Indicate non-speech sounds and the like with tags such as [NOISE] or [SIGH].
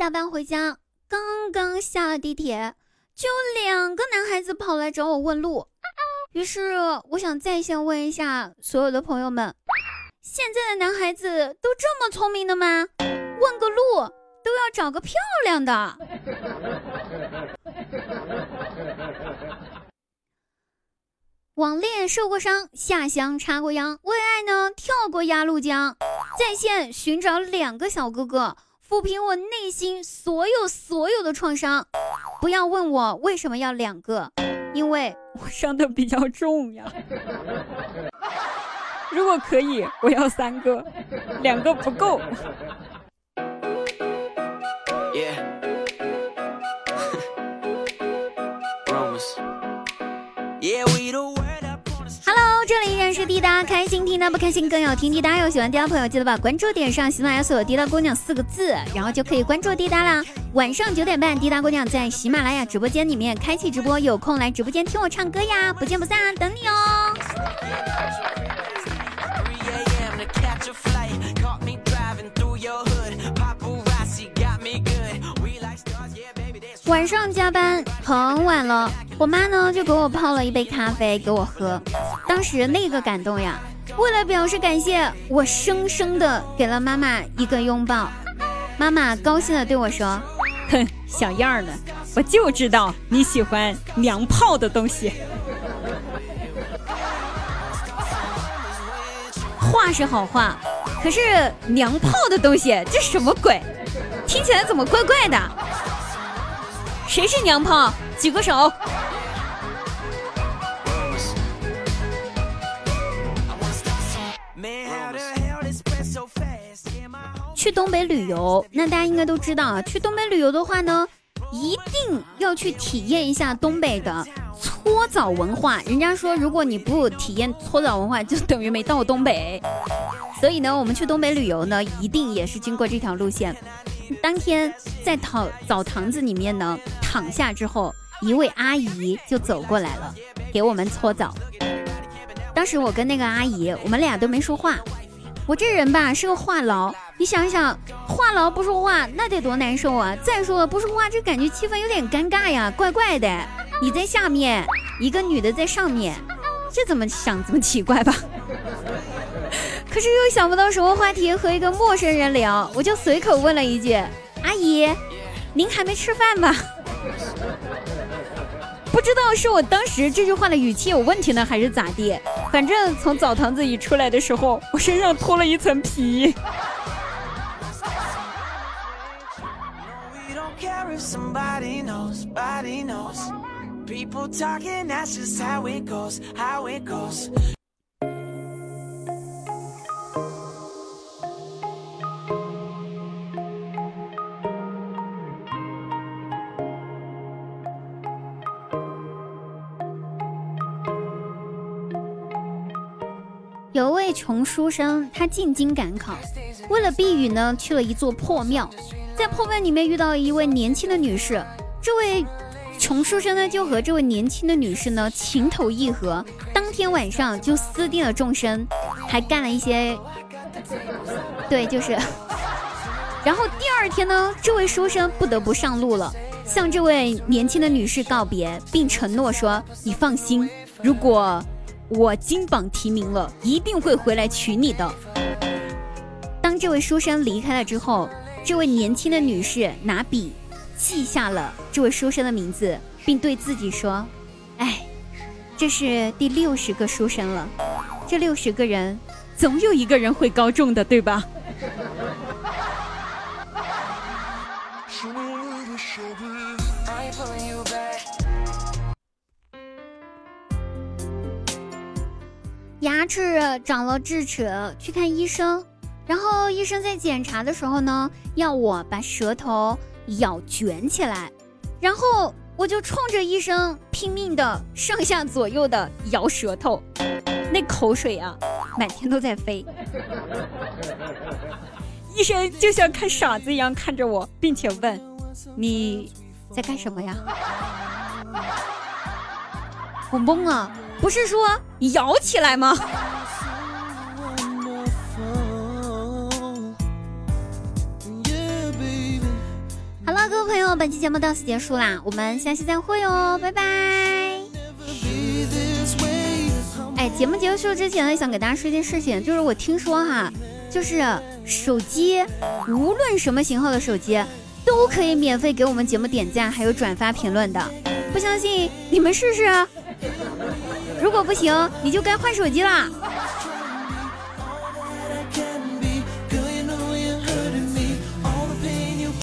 下班回家，刚刚下了地铁，就有两个男孩子跑来找我问路。于是我想在线问一下所有的朋友们：现在的男孩子都这么聪明的吗？问个路都要找个漂亮的。网恋受过伤，下乡插过秧，为爱呢跳过鸭绿江，在线寻找两个小哥哥。抚平我内心所有所有的创伤，不要问我为什么要两个，因为我伤的比较重呀。如果可以，我要三个，两个不够。Yeah. [LAUGHS] yeah, we don't 哈喽，这里依然是滴答，开心听的不开心更要听滴答哟。喜欢滴答朋友记得把关注点上喜马拉雅搜索“滴答姑娘”四个字，然后就可以关注滴答啦。晚上九点半，滴答姑娘在喜马拉雅直播间里面开启直播，有空来直播间听我唱歌呀，不见不散，等你哦。晚上加班很晚了，我妈呢就给我泡了一杯咖啡给我喝，当时那个感动呀！为了表示感谢，我生生的给了妈妈一个拥抱。妈妈高兴的对我说：“哼，小样儿的，我就知道你喜欢娘炮的东西。”话是好话，可是娘炮的东西这什么鬼？听起来怎么怪怪的？谁是娘炮？举个手。去东北旅游，那大家应该都知道啊。去东北旅游的话呢，一定要去体验一下东北的搓澡文化。人家说，如果你不体验搓澡文化，就等于没到东北。所以呢，我们去东北旅游呢，一定也是经过这条路线。当天在澡澡堂子里面呢，躺下之后，一位阿姨就走过来了，给我们搓澡。当时我跟那个阿姨，我们俩都没说话。我这人吧是个话痨，你想想，话痨不说话那得多难受啊！再说了，不说话这感觉气氛有点尴尬呀，怪怪的。你在下面，一个女的在上面，这怎么想怎么奇怪吧？[LAUGHS] 可是又想不到什么话题和一个陌生人聊，我就随口问了一句：“阿姨，您还没吃饭吧？” [LAUGHS] 不知道是我当时这句话的语气有问题呢，还是咋地？反正从澡堂子一出来的时候，我身上脱了一层皮。有位穷书生，他进京赶考，为了避雨呢，去了一座破庙，在破庙里面遇到了一位年轻的女士，这位穷书生呢，就和这位年轻的女士呢情投意合，当天晚上就私定了终身，还干了一些，对，就是，[LAUGHS] 然后第二天呢，这位书生不得不上路了，向这位年轻的女士告别，并承诺说：“你放心，如果。”我金榜题名了，一定会回来娶你的。当这位书生离开了之后，这位年轻的女士拿笔记下了这位书生的名字，并对自己说：“哎，这是第六十个书生了，这六十个人，总有一个人会高中的，对吧？”牙齿长了智齿，去看医生。然后医生在检查的时候呢，要我把舌头咬卷起来。然后我就冲着医生拼命的上下左右的摇舌头，那口水啊，满天都在飞。[LAUGHS] 医生就像看傻子一样看着我，并且问：“你在干什么呀？” [LAUGHS] 我懵了。不是说摇起来吗？好了各位朋友，本期节目到此结束啦，我们下期再会哦，拜拜。哎，节目结束之前，想给大家说一件事情，就是我听说哈，就是手机，无论什么型号的手机，都可以免费给我们节目点赞，还有转发评论的。不相信你们试试，如果不行，你就该换手机啦。